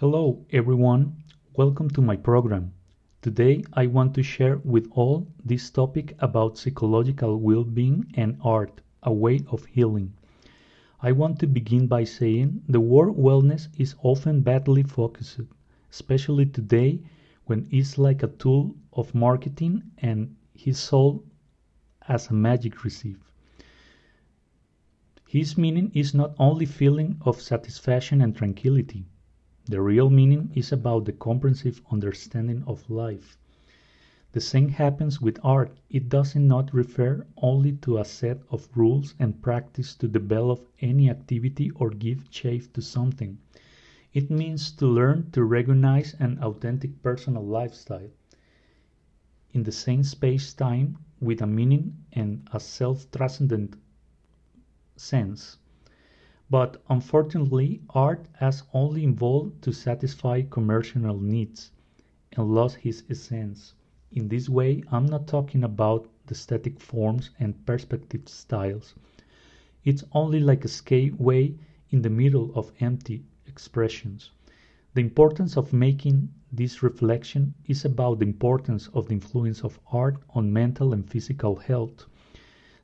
Hello everyone, welcome to my program. Today I want to share with all this topic about psychological well-being and art, a way of healing. I want to begin by saying the word wellness is often badly focused, especially today when it's like a tool of marketing and his soul as a magic receipt. His meaning is not only feeling of satisfaction and tranquility. The real meaning is about the comprehensive understanding of life. The same happens with art. It does not refer only to a set of rules and practice to develop any activity or give shape to something. It means to learn to recognize an authentic personal lifestyle in the same space-time with a meaning and a self-transcendent sense. But unfortunately, art has only evolved to satisfy commercial needs and lost its essence. In this way, I'm not talking about the static forms and perspective styles. It's only like a skate way in the middle of empty expressions. The importance of making this reflection is about the importance of the influence of art on mental and physical health.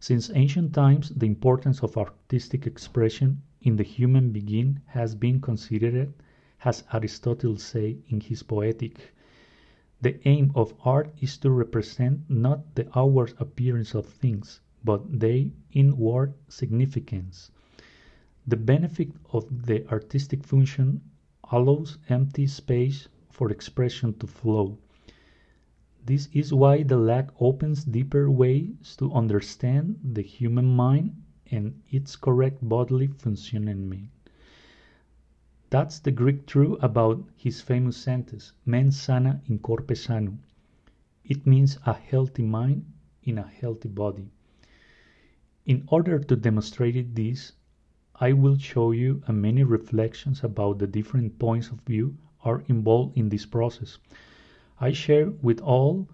Since ancient times, the importance of artistic expression in the human being has been considered, as Aristotle said in his Poetic. The aim of art is to represent not the outward appearance of things, but their inward significance. The benefit of the artistic function allows empty space for expression to flow. This is why the lack opens deeper ways to understand the human mind and its correct bodily functioning. That's the Greek truth about his famous sentence, mens sana in corpore sano. It means a healthy mind in a healthy body. In order to demonstrate this, I will show you a many reflections about the different points of view are involved in this process. I share with all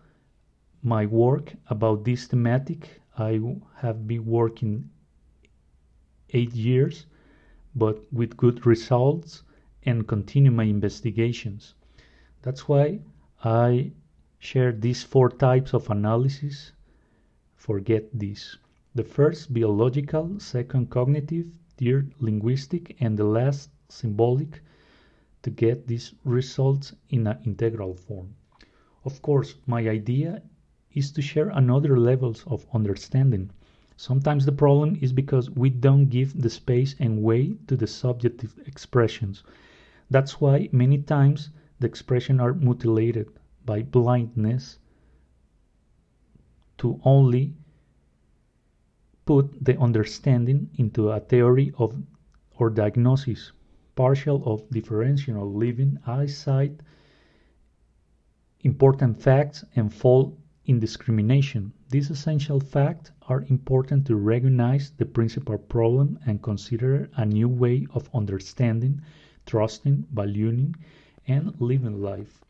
my work about this thematic. I have been working eight years, but with good results and continue my investigations. That's why I share these four types of analysis. Forget this. The first biological, second cognitive, third linguistic, and the last symbolic to get these results in an integral form. Of course, my idea is to share another levels of understanding. Sometimes the problem is because we don't give the space and way to the subjective expressions. That's why many times the expressions are mutilated by blindness to only put the understanding into a theory of or diagnosis, partial of differential living eyesight, important facts, and fault in discrimination. These essential facts are important to recognize the principal problem and consider a new way of understanding, trusting, valuing, and living life.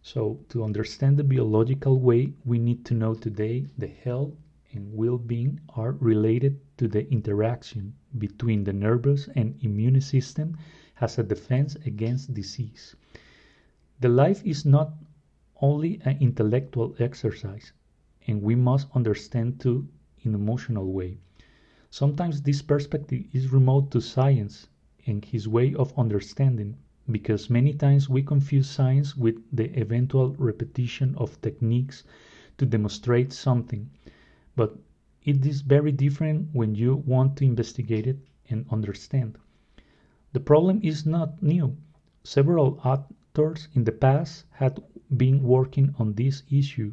So, to understand the biological way, we need to know today the health and well-being are related to the interaction between the nervous and immune system as a defense against disease. The life is not only an intellectual exercise, and we must understand too in emotional way. Sometimes this perspective is remote to science and his way of understanding because many times we confuse science with the eventual repetition of techniques to demonstrate something but it is very different when you want to investigate it and understand. The problem is not new. Several authors in the past had been working on this issue,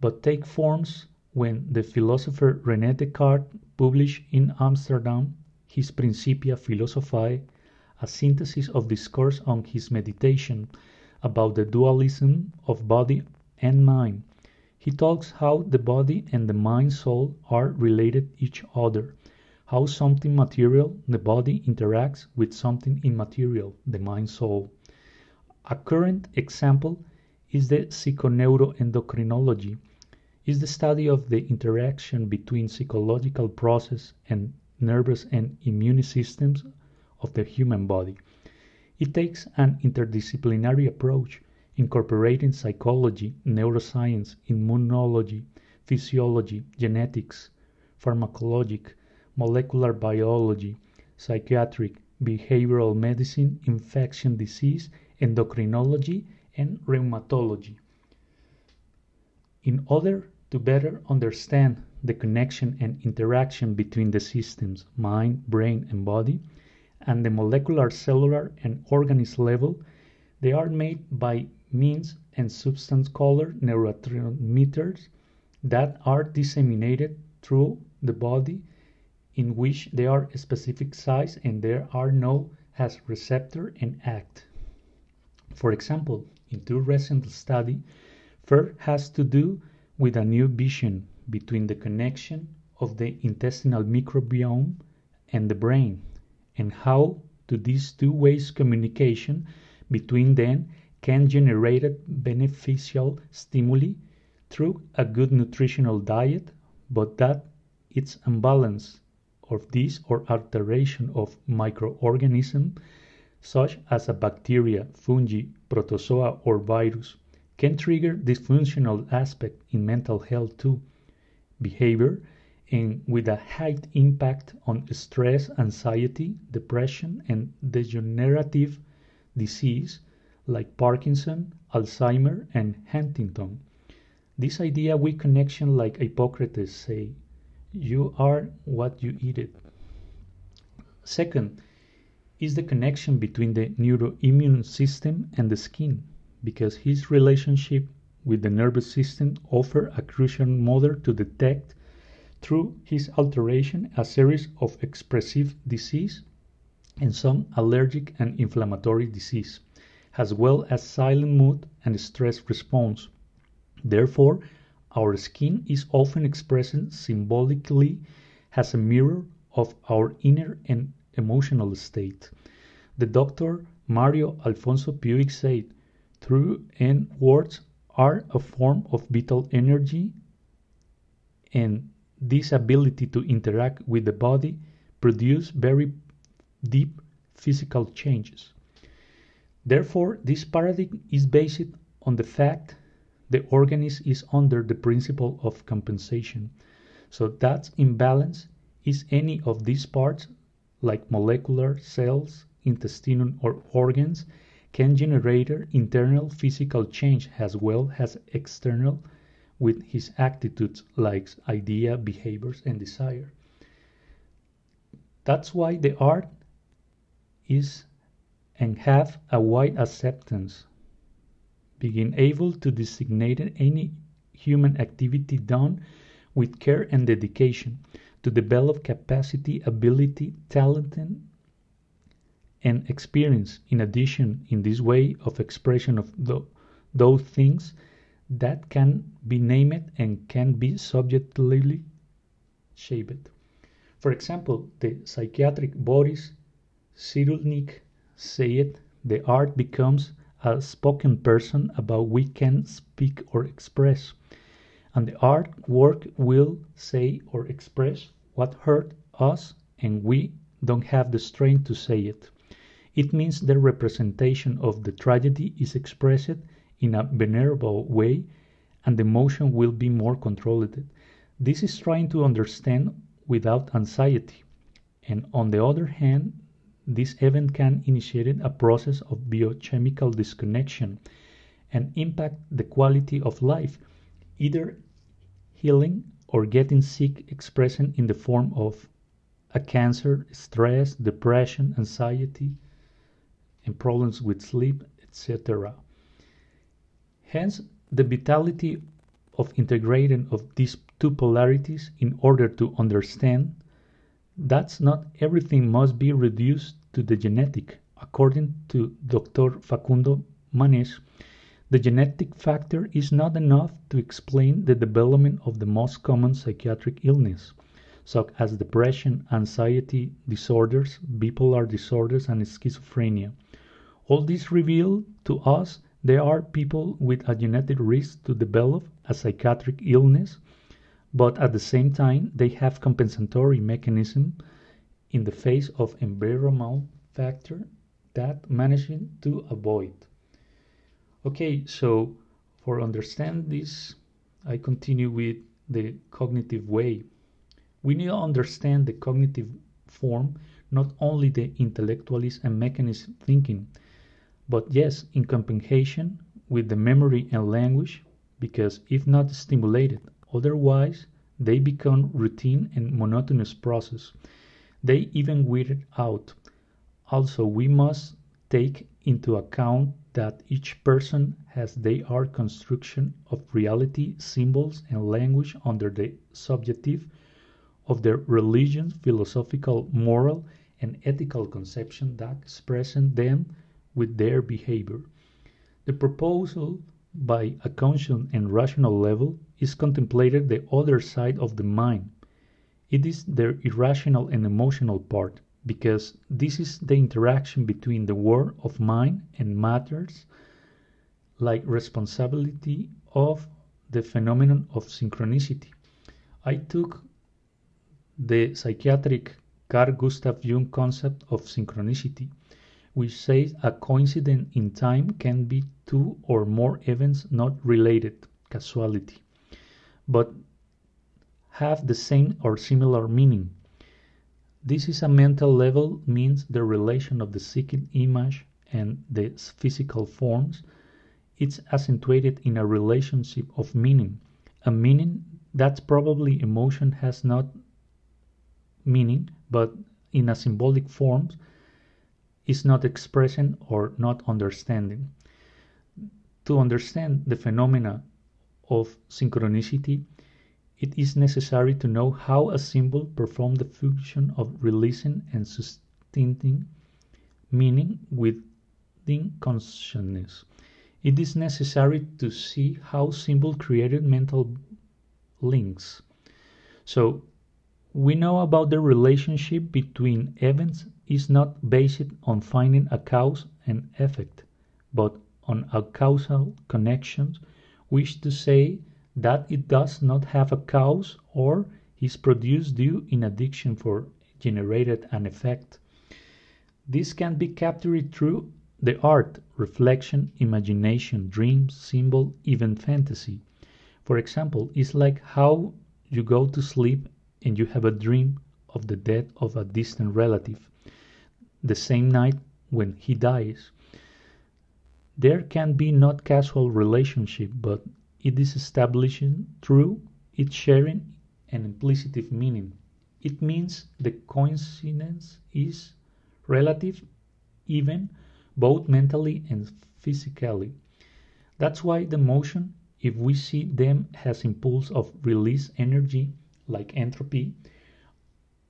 but take forms when the philosopher René Descartes published in Amsterdam his Principia Philosophiae, a synthesis of discourse on his meditation about the dualism of body and mind he talks how the body and the mind soul are related each other, how something material, the body, interacts with something immaterial, the mind soul. A current example is the psychoneuroendocrinology, is the study of the interaction between psychological process and nervous and immune systems of the human body. It takes an interdisciplinary approach, incorporating psychology, neuroscience, immunology, physiology, genetics, pharmacologic, molecular biology, psychiatric, behavioral medicine, infection disease, endocrinology, and rheumatology. In order to better understand the connection and interaction between the systems mind, brain, and body, and the molecular, cellular, and organism level, they are made by means and substance colored neurotransmitters that are disseminated through the body in which they are a specific size and there are no as receptor and act. For example, in two recent study, first has to do with a new vision between the connection of the intestinal microbiome and the brain and how to these two ways communication between them can generate beneficial stimuli through a good nutritional diet, but that its imbalance of this or alteration of microorganisms such as a bacteria, fungi, protozoa, or virus can trigger dysfunctional aspect in mental health too, behavior, and with a high impact on stress, anxiety, depression, and degenerative disease like Parkinson, Alzheimer, and Huntington. This idea with connection like Hippocrates say, you are what you eat it. Second is the connection between the neuroimmune system and the skin, because his relationship with the nervous system offer a crucial model to detect through his alteration a series of expressive disease and some allergic and inflammatory disease as well as silent mood and stress response. Therefore, our skin is often expressed symbolically as a mirror of our inner and emotional state. The doctor Mario Alonso Puig said, through and words are a form of vital energy and this ability to interact with the body produce very deep physical changes. Therefore, this paradigm is based on the fact the organism is under the principle of compensation. So that imbalance is any of these parts, like molecular cells, intestine, or organs, can generate internal physical change as well as external with his attitudes like idea, behaviors, and desire. That's why the art is and have a wide acceptance, being able to designate any human activity done with care and dedication to develop capacity, ability, talent, and experience. In addition, in this way of expression of the, those things that can be named and can be subjectively shaped. For example, the psychiatric Boris Cyrulnik said the art becomes a spoken person about we can speak or express and the art work will say or express what hurt us and we don't have the strength to say it it means the representation of the tragedy is expressed in a venerable way and the emotion will be more controlled. This is trying to understand without anxiety. And on the other hand this event can initiate a process of biochemical disconnection and impact the quality of life, either healing or getting sick expressing in the form of a cancer, stress, depression, anxiety, and problems with sleep, etc. Hence, the vitality of integrating of these two polarities in order to understand that's not everything must be reduced to the genetic. According to Dr. Facundo Manes, the genetic factor is not enough to explain the development of the most common psychiatric illness, such as depression, anxiety disorders, bipolar disorders, and schizophrenia. All this reveal to us there are people with a genetic risk to develop a psychiatric illness but at the same time they have compensatory mechanism in the face of environmental factor that managing to avoid. Okay, so for understand this, I continue with the cognitive way. We need to understand the cognitive form, not only the intellectualist and mechanist thinking, but yes, in compensation with the memory and language, because if not stimulated, otherwise they become routine and monotonous process. They even weird out. Also, we must take into account that each person has their construction of reality, symbols, and language under the subjective of their religion, philosophical, moral, and ethical conception that express them with their behavior. The proposal by a conscious and rational level is contemplated the other side of the mind. It is their irrational and emotional part, because this is the interaction between the world of mind and matters like responsibility of the phenomenon of synchronicity. I took the psychiatric Carl Gustav Jung concept of synchronicity, which says a coincidence in time can be two or more events not related, causality, but have the same or similar meaning. This is a mental level means the relation of the psychic image and the physical forms. It's accentuated in a relationship of meaning, a meaning that probably emotion has not meaning, but in a symbolic form is not expressing or not understanding. To understand the phenomena of synchronicity, it is necessary to know how a symbol performs the function of releasing and sustaining meaning within consciousness. It is necessary to see how symbol created mental links. So we know about the relationship between events is not based on finding a cause and effect, but on a causal connection, which to say that it does not have a cause or is produced due in addition for generated an effect. This can be captured through the art, reflection, imagination, dreams, symbol, even fantasy. For example, it's like how you go to sleep and you have a dream of the death of a distant relative the same night when he dies. There can be not casual relationship, but it is established through its sharing an implicit meaning. It means the coincidence is relative, even both mentally and physically. That's why the motion, if we see them as impulse of release energy, like entropy,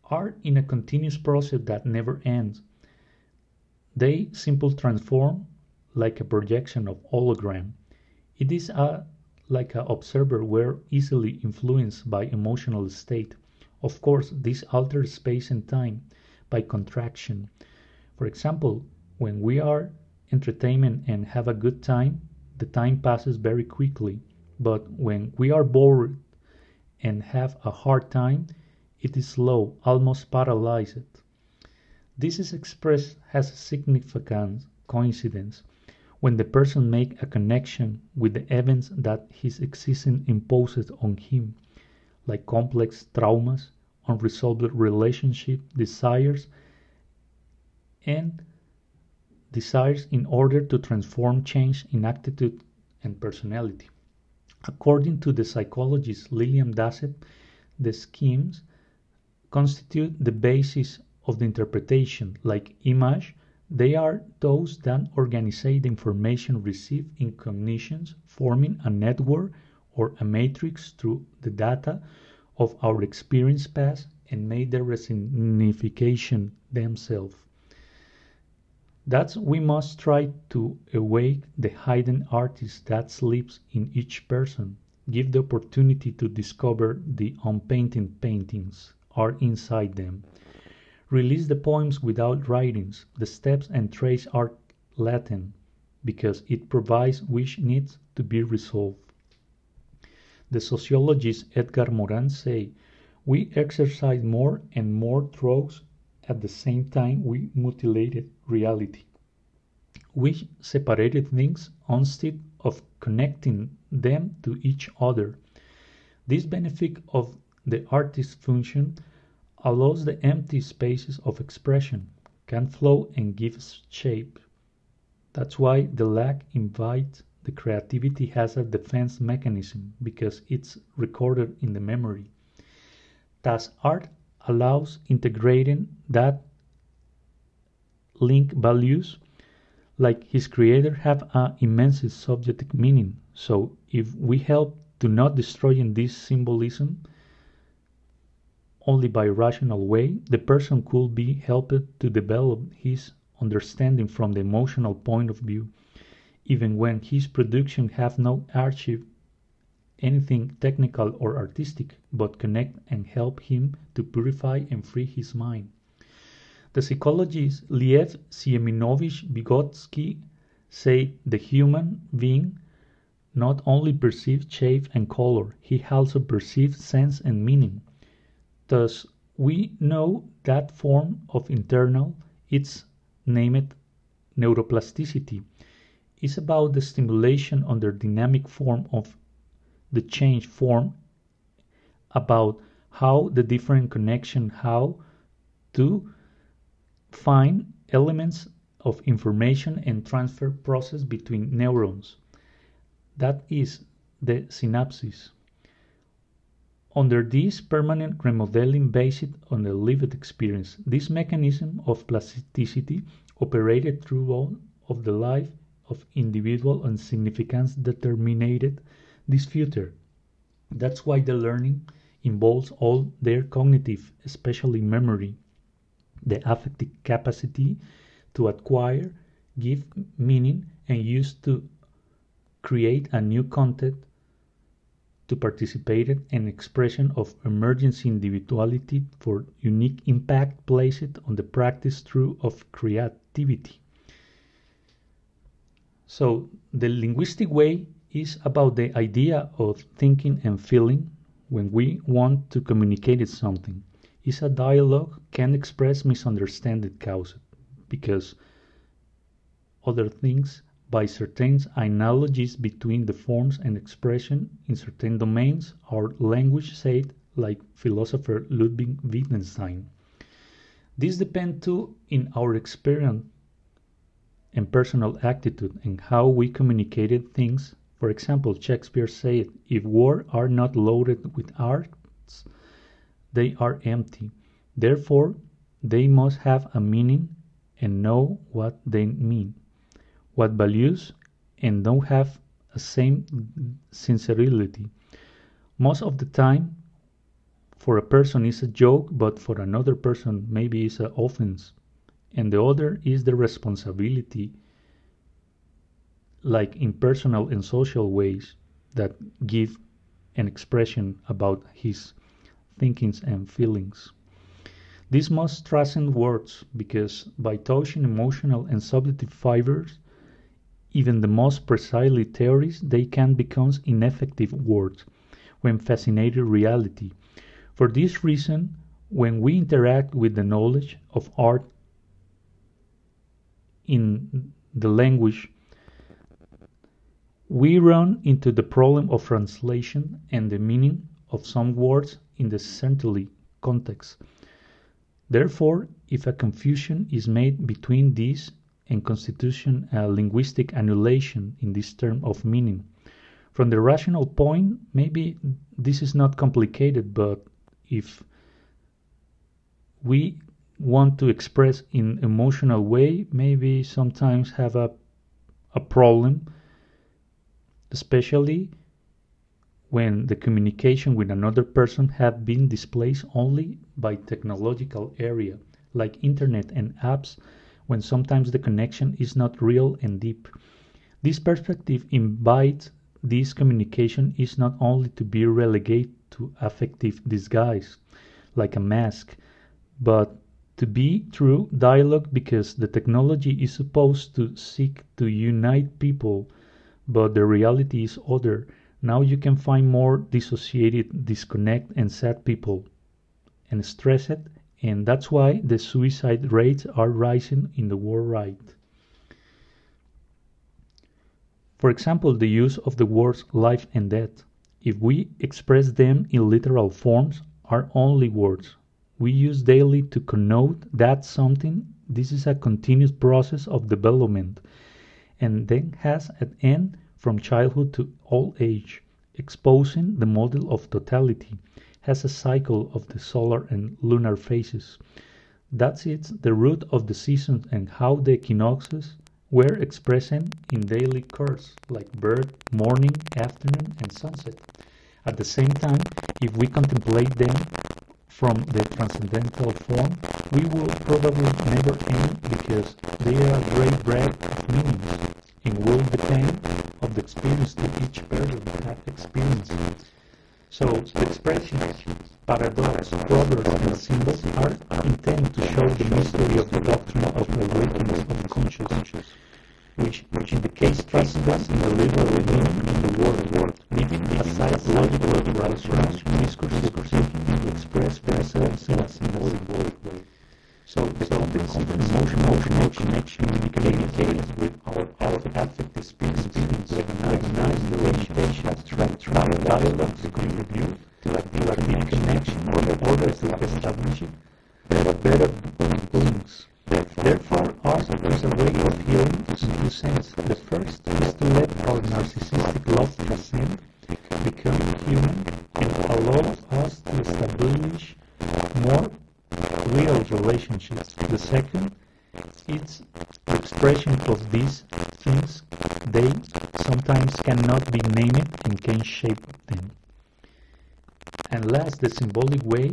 are in a continuous process that never ends. They simply transform like a projection of hologram. It is a like an observer were easily influenced by emotional state. Of course, this alters space and time by contraction. For example, when we are entertainment and have a good time, the time passes very quickly. But when we are bored and have a hard time, it is slow, almost paralyzed. This is expressed as a significant coincidence when the person makes a connection with the events that his existence imposes on him, like complex traumas, unresolved relationship, desires, and desires in order to transform change in attitude and personality. According to the psychologist Lillian Dassett, the schemes constitute the basis of the interpretation, like image, they are those that organize the information received in cognitions, forming a network or a matrix through the data of our experience past and make their resignification themselves. Thus, we must try to awake the hidden artist that sleeps in each person, give the opportunity to discover the unpainted paintings are inside them. Release the poems without writings. The steps and trace are Latin, because it provides which needs to be resolved. The sociologist Edgar Morin say, we exercise more and more drugs at the same time we mutilated reality. we separated things instead of connecting them to each other. This benefit of the artist's function allows the empty spaces of expression can flow and give shape. That's why the lack invites the creativity has a defense mechanism because it's recorded in the memory. Thus, art allows integrating that link values like his creator have an immense subjective meaning. So if we help to not destroying this symbolism only by rational way, the person could be helped to develop his understanding from the emotional point of view, even when his production have no archive anything technical or artistic, but connect and help him to purify and free his mind. The psychologist Liev Sieminovich Vygotsky said the human being not only perceives shape and color, he also perceives sense and meaning. Thus, we know that form of internal, it's named neuroplasticity, is about the stimulation under dynamic form of the change form, about how the different connection, how to find elements of information and transfer process between neurons. That is the synapses. Under this permanent remodeling based on the lived experience, this mechanism of plasticity operated through all of the life of individual and significance determined this future. That's why the learning involves all their cognitive, especially memory, the affective capacity to acquire, give meaning, and use to create a new content to participate in expression of emergency individuality for unique impact placed on the practice through of creativity. So the linguistic way is about the idea of thinking and feeling when we want to communicate something is a dialogue can express misunderstanding caused because other things by certain analogies between the forms and expression in certain domains our language said like philosopher Ludwig Wittgenstein. This depends too in our experience and personal attitude and how we communicated things. For example, Shakespeare said, if words are not loaded with arts, they are empty. Therefore, they must have a meaning and know what they mean, what values, and don't have a same sincerity. Most of the time, for a person is a joke, but for another person maybe it's an offense. And the other is the responsibility, like in personal and social ways that give an expression about his thinkings and feelings. This must transcend words because by touching emotional and subjective fibers, even the most precisely theories, they can become ineffective words when fascinated reality. For this reason, when we interact with the knowledge of art in the language, we run into the problem of translation and the meaning of some words in the centrally context. Therefore, if a confusion is made between this and constitution a linguistic annulation in this term of meaning. From the rational point, maybe this is not complicated, but if we want to express in emotional way, maybe sometimes have a, a problem, especially when the communication with another person have been displaced only by technological area like internet and apps when sometimes the connection is not real and deep. This perspective invites this communication is not only to be relegated to affective disguise like a mask but to be true dialogue because the technology is supposed to seek to unite people but the reality is other. Now you can find more dissociated, disconnect, and sad people and stressed, and that's why the suicide rates are rising in the world right. For example, the use of the words life and death. If we express them in literal forms, are only words. We use daily to connote that something. This is a continuous process of development and then has an end from childhood to old age, exposing the model of totality, has a cycle of the solar and lunar phases. That's it, the root of the seasons and how the equinoxes were expressed in daily course, like birth, morning, afternoon, and sunset. At the same time, if we contemplate them from the transcendental form, we will probably never end because they are a great breadth of meanings and will depend of the experience that each person has experienced. So the expressions, paradox, proverbs, and symbols are intended to show the mystery of the doctrine of the awakening of the conscious, which, which indicates transcendence in the literal meaning of the world, word leaving aside logical rational discourse seeking to express themselves in a symbolic So the complex emotional connection communicated with our, our affective experience recognize the relation, abstract dialogue to contribute to a deep connection in order to establish better, better bonds. Therefore, art is a way of healing in two senses. The first is to let our narcissistic love transcend, become human, and allow us to establish more real relationships. The second is expression of these things. They sometimes cannot be named and can shape them. And last, the symbolic way,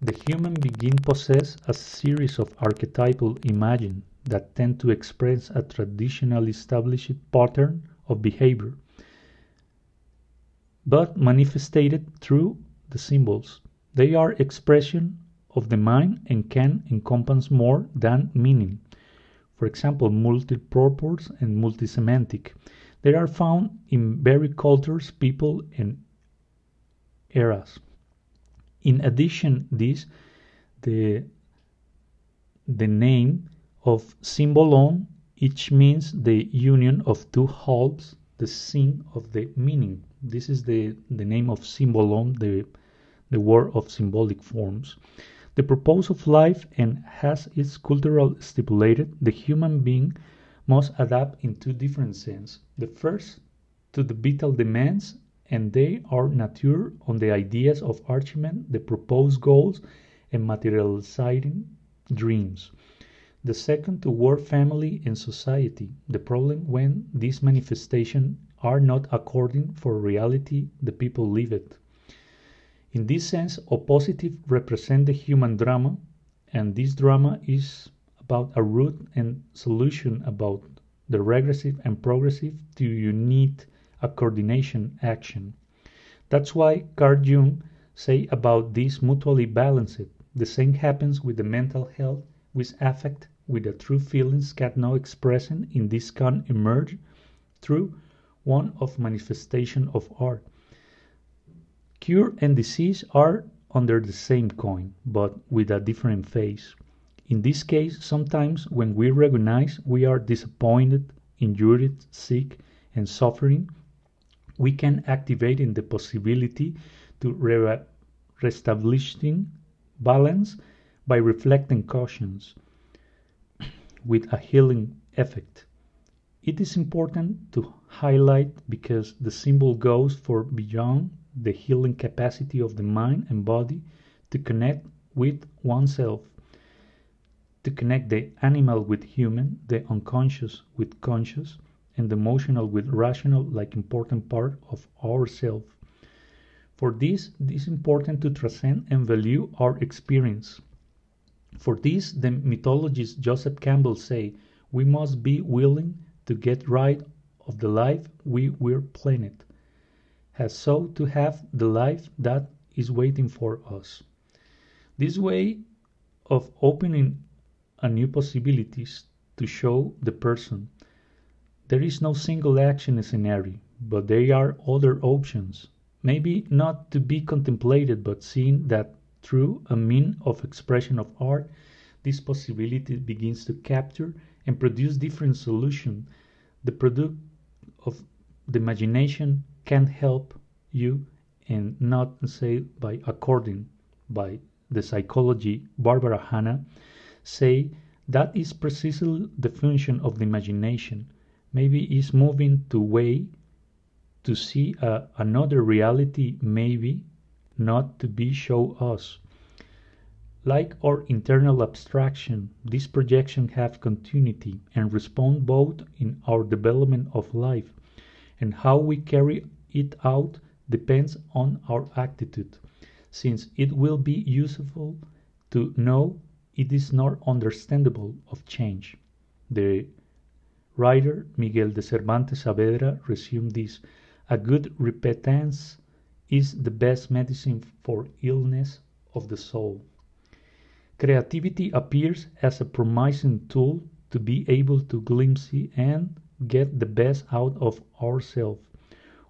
the human being possess a series of archetypal images that tend to express a traditionally established pattern of behavior, but manifested through the symbols. They are expression of the mind and can encompass more than meaning. For example, multi-purpose and multi-semantic. They are found in varied cultures, people, and eras. In addition, this the the name of symbolon each means the union of two halves, the syn of the meaning. This is the, the name of symbolon, the the word of symbolic forms. The purpose of life and has its cultural stipulated, the human being must adapt in two different senses. The first to the vital demands, and they are nature on the ideas of achievement, the proposed goals, and materializing dreams. The second to work family and society, the problem when these manifestations are not according for reality the people live it. In this sense, oppositive represent the human drama, and this drama is about a root and solution about the regressive and progressive to unite a coordination action. That's why Carl Jung say about this mutually balanced. The same happens with the mental health, which affect with the true feelings can now expressing in this can emerge through one of manifestation of art. Cure and disease are under the same coin, but with a different face. In this case, sometimes when we recognize we are disappointed, injured, sick, and suffering, we can activate in the possibility to re reestablishing balance by reflecting cautions with a healing effect. It is important to highlight because the symbol goes for beyond the healing capacity of the mind and body to connect with oneself, to connect the animal with human, the unconscious with conscious, and the emotional with rational like important part of ourself. For this, it is important to transcend and value our experience. For this, the mythologist Joseph Campbell say, we must be willing to get rid of the life we were planned has sought to have the life that is waiting for us. This way of opening a new possibilities to show the person there is no single action scenario, but there are other options, maybe not to be contemplated, but seen that through a mean of expression of art, this possibility begins to capture and produce different solutions. The product of the imagination can help you and not say by according by the psychology Barbara Hannah say that is precisely the function of the imagination. Maybe is moving to way to see another reality maybe not to be show us. Like our internal abstraction, these projections have continuity and respond both in our development of life, and how we carry it out depends on our attitude, since it will be useful to know it is not understandable of change. The writer Miguel de Cervantes Saavedra resumed this A good repentance is the best medicine for illness of the soul. Creativity appears as a promising tool to be able to glimpse and get the best out of ourselves,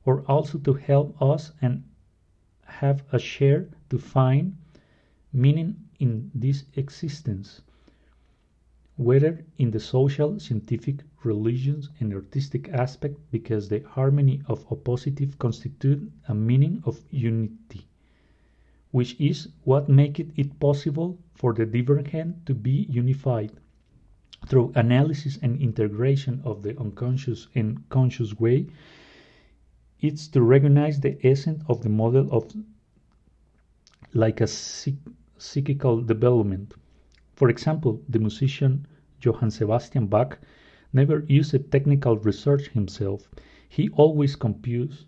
or also to help us and have a share to find meaning in this existence, whether in the social, scientific, religious, and artistic aspect, because the harmony of oppositive constitute a meaning of unity which is what makes it possible for the divergent to be unified. Through analysis and integration of the unconscious and conscious way, it's to recognize the essence of the model of like a psychical development. For example, the musician Johann Sebastian Bach never used technical research himself. He always composed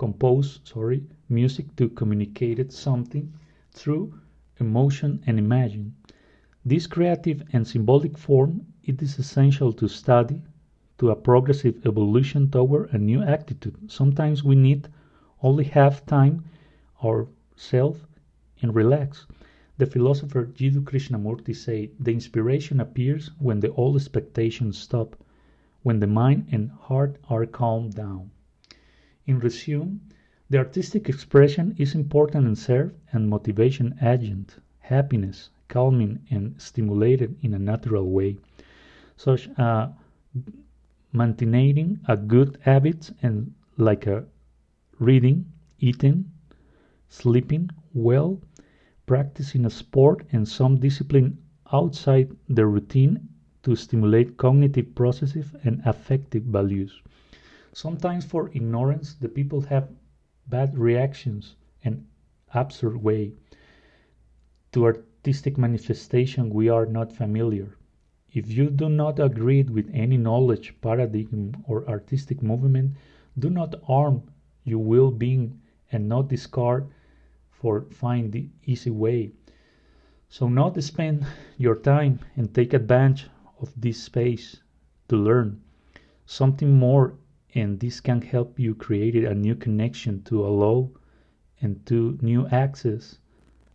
compose sorry, music to communicate something through emotion and imagine. This creative and symbolic form it is essential to study to a progressive evolution toward a new attitude. Sometimes we need only have time ourselves and relax. The philosopher Jiddu Krishnamurti said, The inspiration appears when the old expectations stop, when the mind and heart are calmed down. In resume, the artistic expression is important and serve and motivation agent, happiness, calming and stimulated in a natural way, such uh, maintaining a good habits and like reading, eating, sleeping well, practicing a sport and some discipline outside the routine to stimulate cognitive processes and affective values. Sometimes for ignorance the people have bad reactions and absurd way. To artistic manifestation we are not familiar. If you do not agree with any knowledge, paradigm, or artistic movement, do not arm your will being and not discard for find the easy way. So not spend your time and take advantage of this space to learn something more and this can help you create a new connection to allow and to new access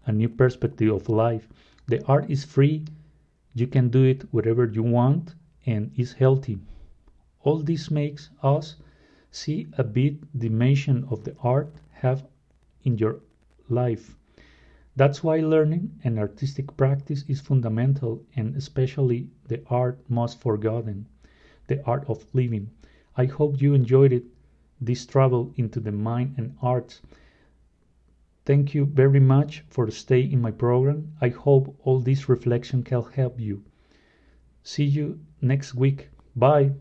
a new perspective of life the art is free you can do it wherever you want and is healthy. All this makes us see a bit dimension of the art have in your life. That's why learning and artistic practice is fundamental and especially the art most forgotten the art of living. I hope you enjoyed it, this travel into the mind and arts. Thank you very much for staying in my program. I hope all this reflection can help you. See you next week. Bye.